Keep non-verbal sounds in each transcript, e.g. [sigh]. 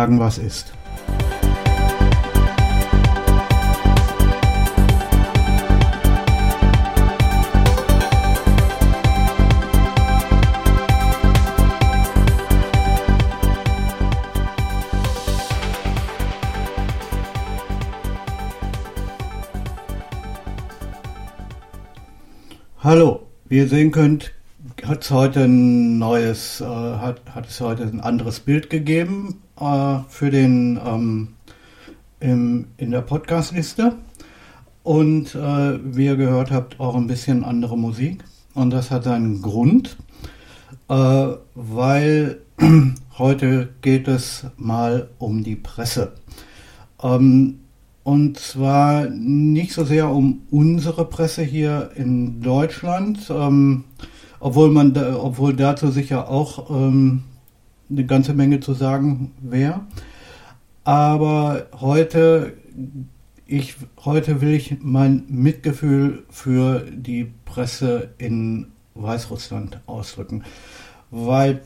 sagen, was ist. Hallo, wie ihr sehen könnt, hat es heute ein neues, äh, hat, hat es heute ein anderes Bild gegeben äh, für den ähm, im, in der Podcast-Liste. Und äh, wie ihr gehört habt, auch ein bisschen andere Musik. Und das hat seinen Grund, äh, weil [clears throat] heute geht es mal um die Presse. Ähm, und zwar nicht so sehr um unsere Presse hier in Deutschland, ähm, obwohl man, obwohl dazu sicher auch ähm, eine ganze Menge zu sagen wäre. Aber heute, ich, heute will ich mein Mitgefühl für die Presse in Weißrussland ausdrücken, weil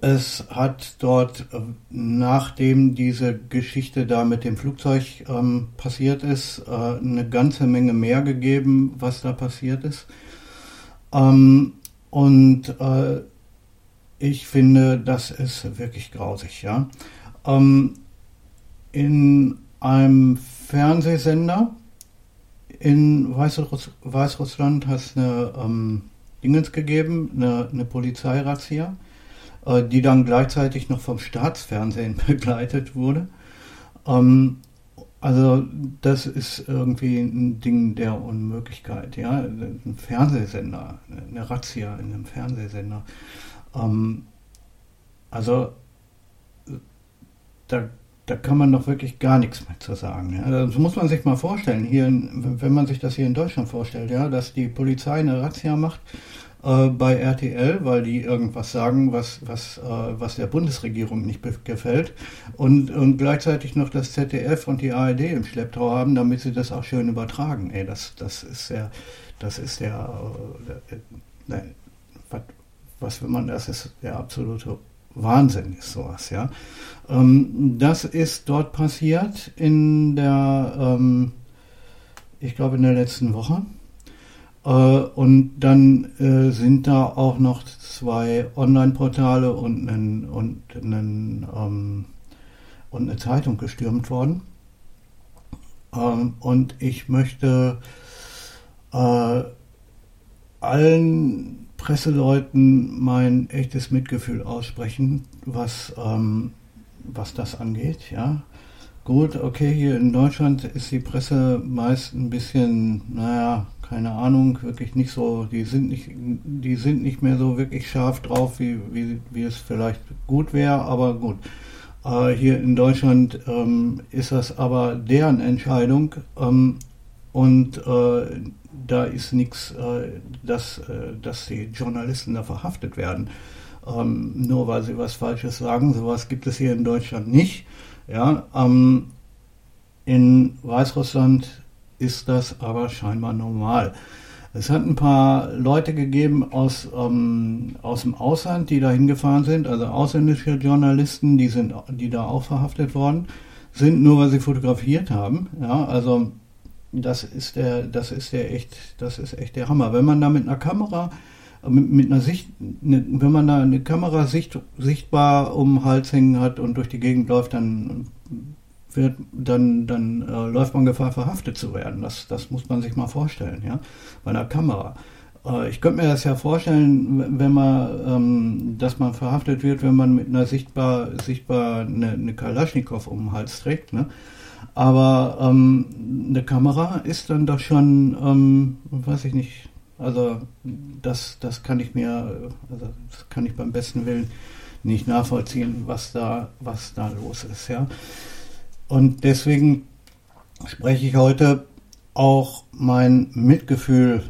es hat dort, nachdem diese Geschichte da mit dem Flugzeug ähm, passiert ist, äh, eine ganze Menge mehr gegeben, was da passiert ist. Ähm, und äh, ich finde, das ist wirklich grausig. Ja? Ähm, in einem Fernsehsender in Weißruss Weißrussland hat es eine ähm, Dingens gegeben, eine, eine Polizeirazzia äh, die dann gleichzeitig noch vom Staatsfernsehen [laughs] begleitet wurde. Ähm, also das ist irgendwie ein Ding der Unmöglichkeit, ja. Ein Fernsehsender, eine Razzia in einem Fernsehsender. Ähm, also da, da kann man doch wirklich gar nichts mehr zu sagen. Ja. Das muss man sich mal vorstellen, hier, wenn man sich das hier in Deutschland vorstellt, ja, dass die Polizei eine Razzia macht äh, bei RTL, weil die irgendwas sagen, was, was, äh, was der Bundesregierung nicht gefällt und, und gleichzeitig noch das ZDF und die ARD im Schlepptau haben, damit sie das auch schön übertragen. Ey, das, das ist ja, das ist der, äh, ne, was, was will man, das ist der absolute Wahnsinn ist sowas, ja. Ähm, das ist dort passiert in der, ähm, ich glaube in der letzten Woche. Äh, und dann äh, sind da auch noch zwei Online-Portale und, einen, und, einen, ähm, und eine Zeitung gestürmt worden. Ähm, und ich möchte äh, allen Presseleuten mein echtes Mitgefühl aussprechen, was, ähm, was das angeht. Ja. Gut, okay, hier in Deutschland ist die Presse meist ein bisschen, naja, keine Ahnung, wirklich nicht so, die sind nicht, die sind nicht mehr so wirklich scharf drauf, wie, wie, wie es vielleicht gut wäre, aber gut. Äh, hier in Deutschland ähm, ist das aber deren Entscheidung ähm, und äh, da ist nichts, äh, dass, äh, dass die Journalisten da verhaftet werden. Ähm, nur weil sie was Falsches sagen, sowas gibt es hier in Deutschland nicht. Ja, ähm, in Weißrussland ist das aber scheinbar normal. Es hat ein paar Leute gegeben aus, ähm, aus dem Ausland, die da hingefahren sind, also ausländische Journalisten, die sind, die da auch verhaftet worden sind, nur weil sie fotografiert haben. Ja, also das ist der, das ist der echt, das ist echt der Hammer. Wenn man da mit einer Kamera, mit, mit einer Sicht, ne, wenn man da eine Kamera sicht, sichtbar um den Hals hängen hat und durch die Gegend läuft, dann wird, dann, dann äh, läuft man Gefahr, verhaftet zu werden. Das, das muss man sich mal vorstellen, ja, bei einer Kamera. Äh, ich könnte mir das ja vorstellen, wenn man, ähm, dass man verhaftet wird, wenn man mit einer sichtbar, sichtbar eine, eine Kalaschnikow um den Hals trägt, ne? Aber ähm, eine Kamera ist dann doch schon, ähm, weiß ich nicht, also das, das kann ich mir, also das kann ich beim besten Willen nicht nachvollziehen, was da, was da los ist, ja. Und deswegen spreche ich heute auch mein Mitgefühl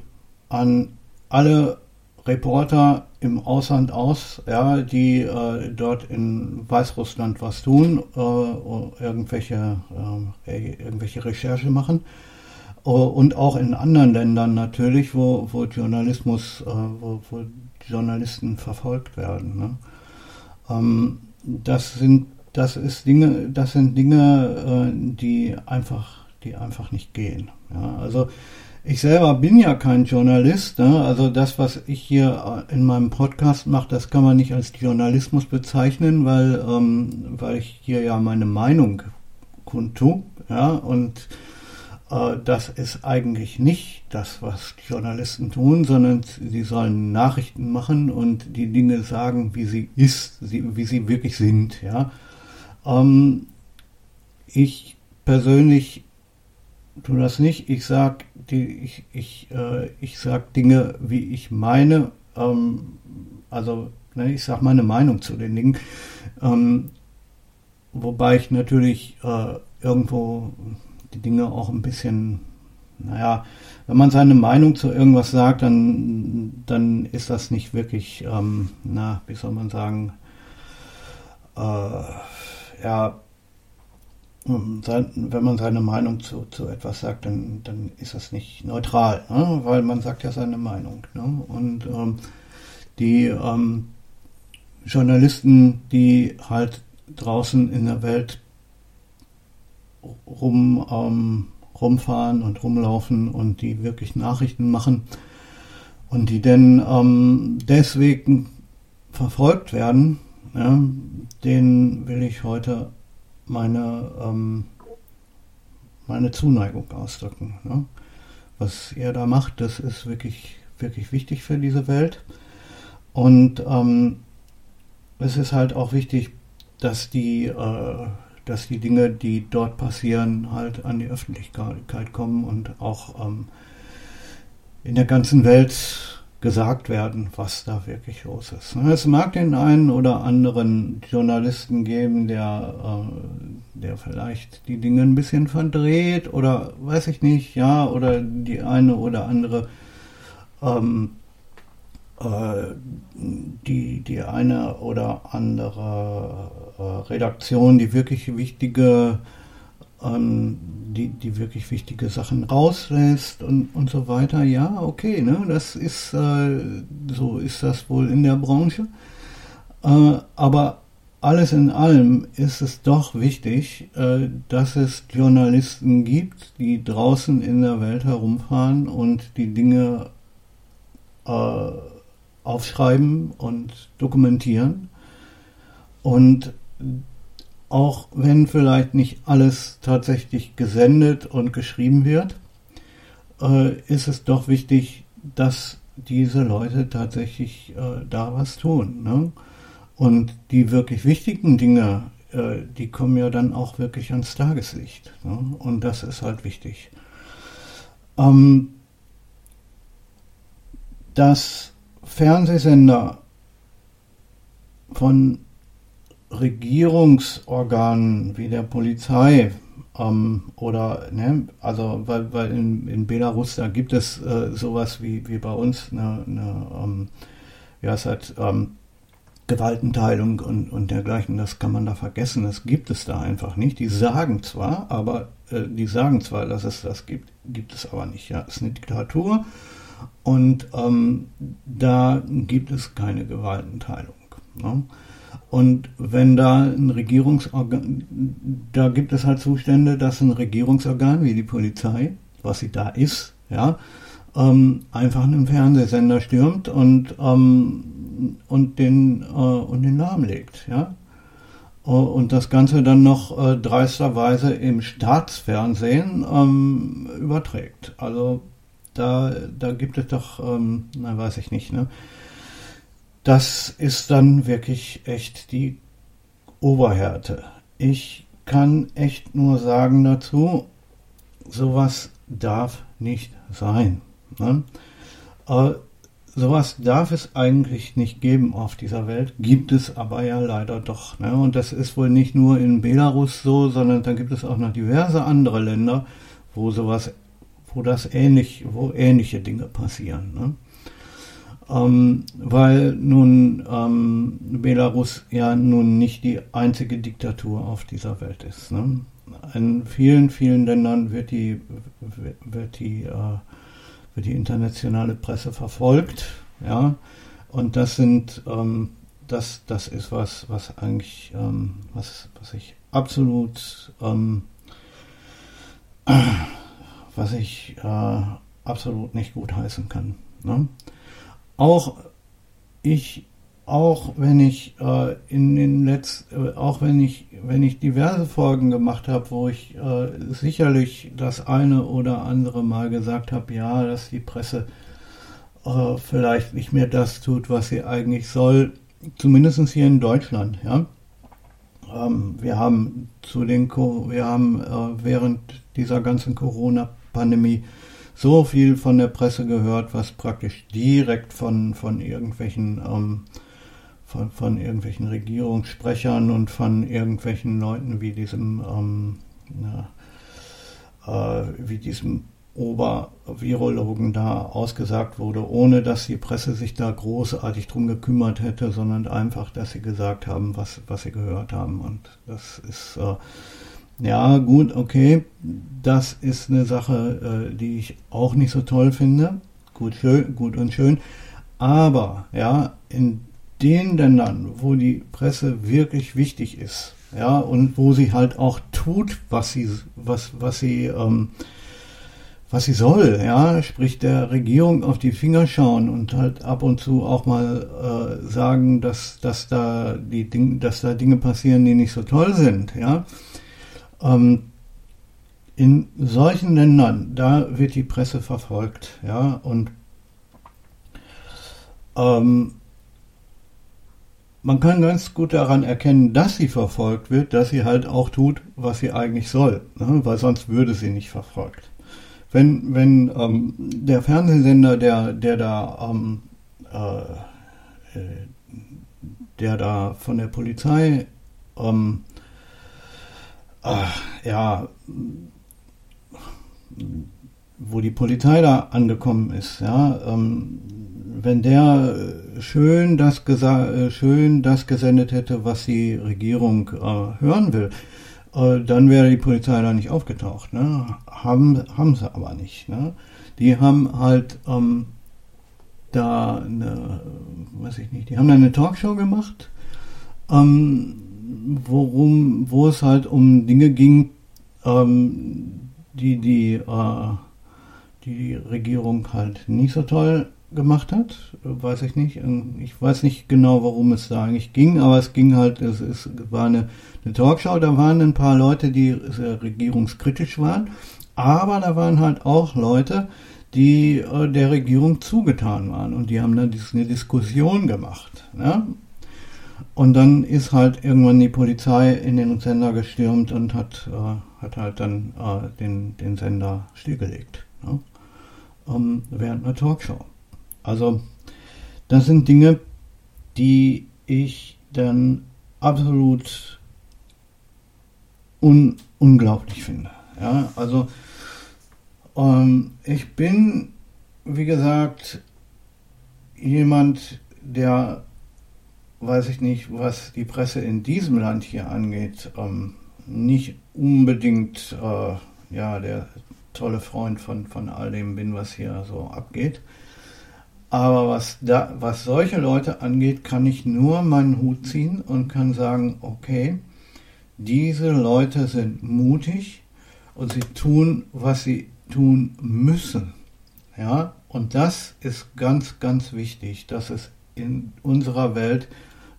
an alle Reporter im Ausland aus, ja, die äh, dort in Weißrussland was tun, äh, irgendwelche, äh, irgendwelche Recherche machen. Uh, und auch in anderen Ländern natürlich, wo, wo Journalismus, äh, wo, wo, Journalisten verfolgt werden. Ne? Ähm, das sind das ist Dinge, das sind Dinge, äh, die einfach, die einfach nicht gehen. Ja, also ich selber bin ja kein Journalist. Ne? Also das, was ich hier äh, in meinem Podcast mache, das kann man nicht als Journalismus bezeichnen, weil, ähm, weil ich hier ja meine Meinung kundtue. Ja? Und äh, das ist eigentlich nicht das, was Journalisten tun, sondern sie sollen Nachrichten machen und die Dinge sagen, wie sie ist, wie sie wirklich sind. Ja? Ähm, ich persönlich tue das nicht. Ich sag, die, ich, ich, äh, ich sag Dinge, wie ich meine. Ähm, also, ne, ich sag meine Meinung zu den Dingen. Ähm, wobei ich natürlich äh, irgendwo die Dinge auch ein bisschen, naja, wenn man seine Meinung zu irgendwas sagt, dann, dann ist das nicht wirklich, ähm, na, wie soll man sagen, ja, wenn man seine Meinung zu, zu etwas sagt, dann, dann ist das nicht neutral, ne? weil man sagt ja seine Meinung. Ne? Und ähm, die ähm, Journalisten, die halt draußen in der Welt rum, ähm, rumfahren und rumlaufen und die wirklich Nachrichten machen und die denn ähm, deswegen verfolgt werden, ja, den will ich heute meine, ähm, meine Zuneigung ausdrücken. Ne? Was er da macht, das ist wirklich, wirklich wichtig für diese Welt. Und ähm, es ist halt auch wichtig, dass die, äh, dass die Dinge, die dort passieren, halt an die Öffentlichkeit kommen und auch ähm, in der ganzen Welt gesagt werden, was da wirklich los ist. Es mag den einen oder anderen Journalisten geben, der, äh, der vielleicht die Dinge ein bisschen verdreht oder weiß ich nicht, ja, oder die eine oder andere ähm, äh, die, die eine oder andere äh, Redaktion, die wirklich wichtige ähm, die, die wirklich wichtige Sachen rauslässt und, und so weiter. Ja, okay, ne, das ist, äh, so ist das wohl in der Branche. Äh, aber alles in allem ist es doch wichtig, äh, dass es Journalisten gibt, die draußen in der Welt herumfahren und die Dinge äh, aufschreiben und dokumentieren. Und auch wenn vielleicht nicht alles tatsächlich gesendet und geschrieben wird, äh, ist es doch wichtig, dass diese Leute tatsächlich äh, da was tun. Ne? Und die wirklich wichtigen Dinge, äh, die kommen ja dann auch wirklich ans Tageslicht. Ne? Und das ist halt wichtig. Ähm, dass Fernsehsender von Regierungsorganen wie der Polizei ähm, oder, ne, also weil, weil in, in Belarus, da gibt es äh, sowas wie, wie bei uns eine, eine ähm, ja, es hat ähm, Gewaltenteilung und, und dergleichen, das kann man da vergessen, das gibt es da einfach nicht. Die sagen zwar, aber äh, die sagen zwar, dass es das gibt, gibt es aber nicht. Ja, es ist eine Diktatur und ähm, da gibt es keine Gewaltenteilung. Ne? Und wenn da ein Regierungsorgan, da gibt es halt Zustände, dass ein Regierungsorgan wie die Polizei, was sie da ist, ja, ähm, einfach einen Fernsehsender stürmt und, ähm, und, den, äh, und den Namen legt, ja. Und das Ganze dann noch äh, dreisterweise im Staatsfernsehen ähm, überträgt. Also da, da gibt es doch, ähm, na weiß ich nicht, ne? Das ist dann wirklich echt die Oberhärte. Ich kann echt nur sagen dazu, sowas darf nicht sein. Ne? Äh, sowas darf es eigentlich nicht geben auf dieser Welt, gibt es aber ja leider doch. Ne? Und das ist wohl nicht nur in Belarus so, sondern da gibt es auch noch diverse andere Länder, wo sowas, wo das ähnlich, wo ähnliche Dinge passieren. Ne? Ähm, weil nun ähm, Belarus ja nun nicht die einzige Diktatur auf dieser Welt ist. Ne? In vielen, vielen Ländern wird die, wird die, äh, wird die internationale Presse verfolgt, ja, und das sind, ähm, das, das ist was, was eigentlich, ähm, was, was ich absolut, ähm, was ich äh, absolut nicht gut heißen kann. Ne? Auch ich, auch wenn ich äh, in den letzten, äh, auch wenn ich, wenn ich diverse Folgen gemacht habe, wo ich äh, sicherlich das eine oder andere Mal gesagt habe, ja, dass die Presse äh, vielleicht nicht mehr das tut, was sie eigentlich soll, zumindest hier in Deutschland, ja. Ähm, wir haben zu den, wir haben äh, während dieser ganzen Corona-Pandemie so viel von der Presse gehört, was praktisch direkt von, von irgendwelchen ähm, von, von irgendwelchen Regierungssprechern und von irgendwelchen Leuten wie diesem ähm, na, äh, wie diesem Obervirologen da ausgesagt wurde, ohne dass die Presse sich da großartig drum gekümmert hätte, sondern einfach, dass sie gesagt haben, was, was sie gehört haben. Und das ist äh, ja, gut, okay. Das ist eine Sache, äh, die ich auch nicht so toll finde. Gut, schön, gut und schön. Aber, ja, in den Ländern, wo die Presse wirklich wichtig ist, ja, und wo sie halt auch tut, was sie, was, was sie, ähm, was sie soll, ja, sprich der Regierung auf die Finger schauen und halt ab und zu auch mal äh, sagen, dass, dass da die Dinge, dass da Dinge passieren, die nicht so toll sind, ja ähm, in solchen Ländern, da wird die Presse verfolgt, ja, und ähm, man kann ganz gut daran erkennen, dass sie verfolgt wird, dass sie halt auch tut, was sie eigentlich soll, ne? weil sonst würde sie nicht verfolgt. Wenn, wenn ähm, der Fernsehsender, der, der da, ähm, äh, der da von der Polizei ähm, ja, wo die Polizei da angekommen ist, ja, ähm, wenn der schön das, äh, schön das gesendet hätte, was die Regierung äh, hören will, äh, dann wäre die Polizei da nicht aufgetaucht. Ne? Haben, haben sie aber nicht. Ne? Die haben halt ähm, da eine, weiß ich nicht, die haben da eine Talkshow gemacht. Ähm, worum, wo es halt um Dinge ging, ähm, die die, äh, die Regierung halt nicht so toll gemacht hat, weiß ich nicht. Ich weiß nicht genau, worum es da eigentlich ging, aber es ging halt, es, es war eine, eine Talkshow, da waren ein paar Leute, die regierungskritisch waren, aber da waren halt auch Leute, die äh, der Regierung zugetan waren und die haben dann eine Diskussion gemacht. Ne? Und dann ist halt irgendwann die Polizei in den Sender gestürmt und hat, äh, hat halt dann äh, den, den Sender stillgelegt. Ne? Ähm, während einer Talkshow. Also, das sind Dinge, die ich dann absolut un unglaublich finde. Ja, also, ähm, ich bin, wie gesagt, jemand, der weiß ich nicht, was die Presse in diesem Land hier angeht, ähm, nicht unbedingt äh, ja, der tolle Freund von, von all dem bin, was hier so abgeht. Aber was, da, was solche Leute angeht, kann ich nur meinen Hut ziehen und kann sagen, okay, diese Leute sind mutig und sie tun, was sie tun müssen. Ja, und das ist ganz, ganz wichtig, dass es in unserer Welt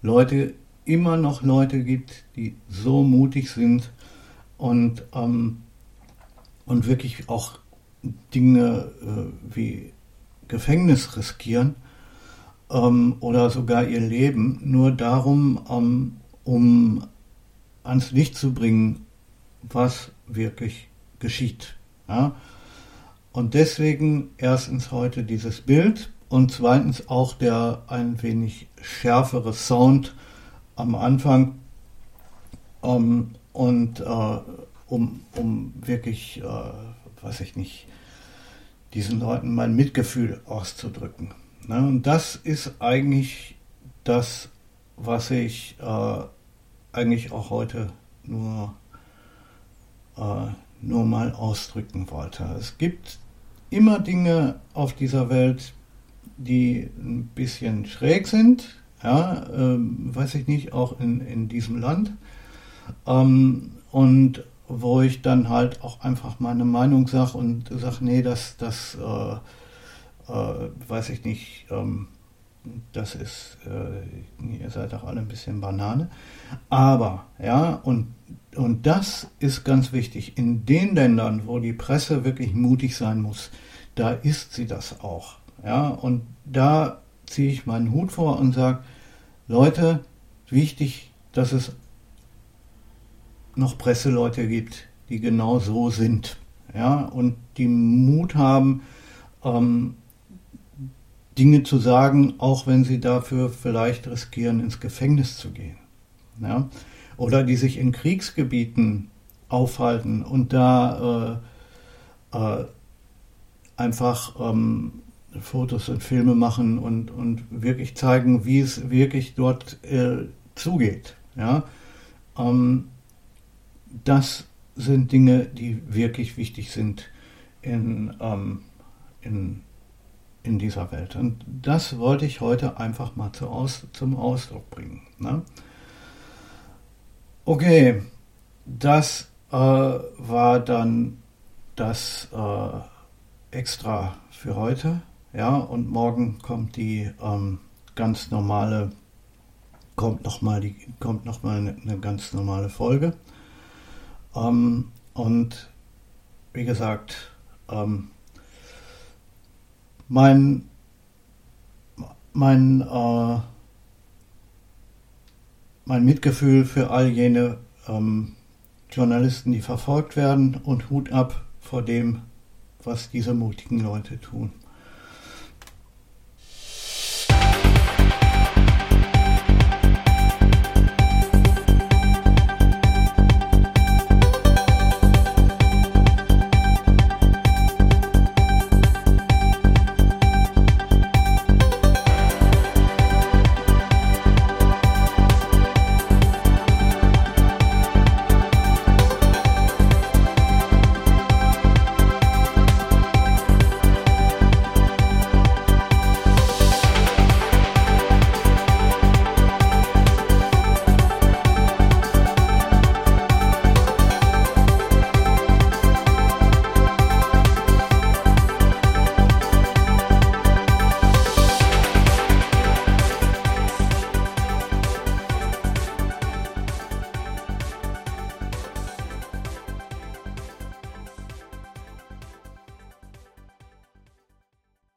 Leute, immer noch Leute gibt, die so mutig sind und, ähm, und wirklich auch Dinge äh, wie Gefängnis riskieren ähm, oder sogar ihr Leben nur darum, ähm, um ans Licht zu bringen, was wirklich geschieht. Ja? Und deswegen erstens heute dieses Bild und zweitens auch der ein wenig schärfere Sound am Anfang ähm, und äh, um, um wirklich, äh, weiß ich nicht, diesen Leuten mein Mitgefühl auszudrücken. Ne? Und das ist eigentlich das, was ich äh, eigentlich auch heute nur, äh, nur mal ausdrücken wollte. Es gibt immer Dinge auf dieser Welt, die ein bisschen schräg sind, ja, ähm, weiß ich nicht, auch in, in diesem Land. Ähm, und wo ich dann halt auch einfach meine Meinung sage und sage, nee, das, das äh, äh, weiß ich nicht, ähm, das ist, äh, ihr seid doch alle ein bisschen Banane. Aber, ja, und, und das ist ganz wichtig. In den Ländern, wo die Presse wirklich mutig sein muss, da ist sie das auch. Ja, und da ziehe ich meinen Hut vor und sage, Leute, wichtig, dass es noch Presseleute gibt, die genau so sind. Ja, und die Mut haben, ähm, Dinge zu sagen, auch wenn sie dafür vielleicht riskieren, ins Gefängnis zu gehen. Ja? Oder die sich in Kriegsgebieten aufhalten und da äh, äh, einfach ähm, Fotos und Filme machen und, und wirklich zeigen, wie es wirklich dort äh, zugeht. Ja? Ähm, das sind Dinge, die wirklich wichtig sind in, ähm, in, in dieser Welt. Und das wollte ich heute einfach mal zu aus, zum Ausdruck bringen. Ne? Okay, das äh, war dann das äh, Extra für heute. Ja, und morgen kommt die ähm, ganz normale, kommt nochmal die, kommt noch mal eine, eine ganz normale Folge. Ähm, und wie gesagt, ähm, mein, mein, äh, mein Mitgefühl für all jene ähm, Journalisten, die verfolgt werden und Hut ab vor dem, was diese mutigen Leute tun.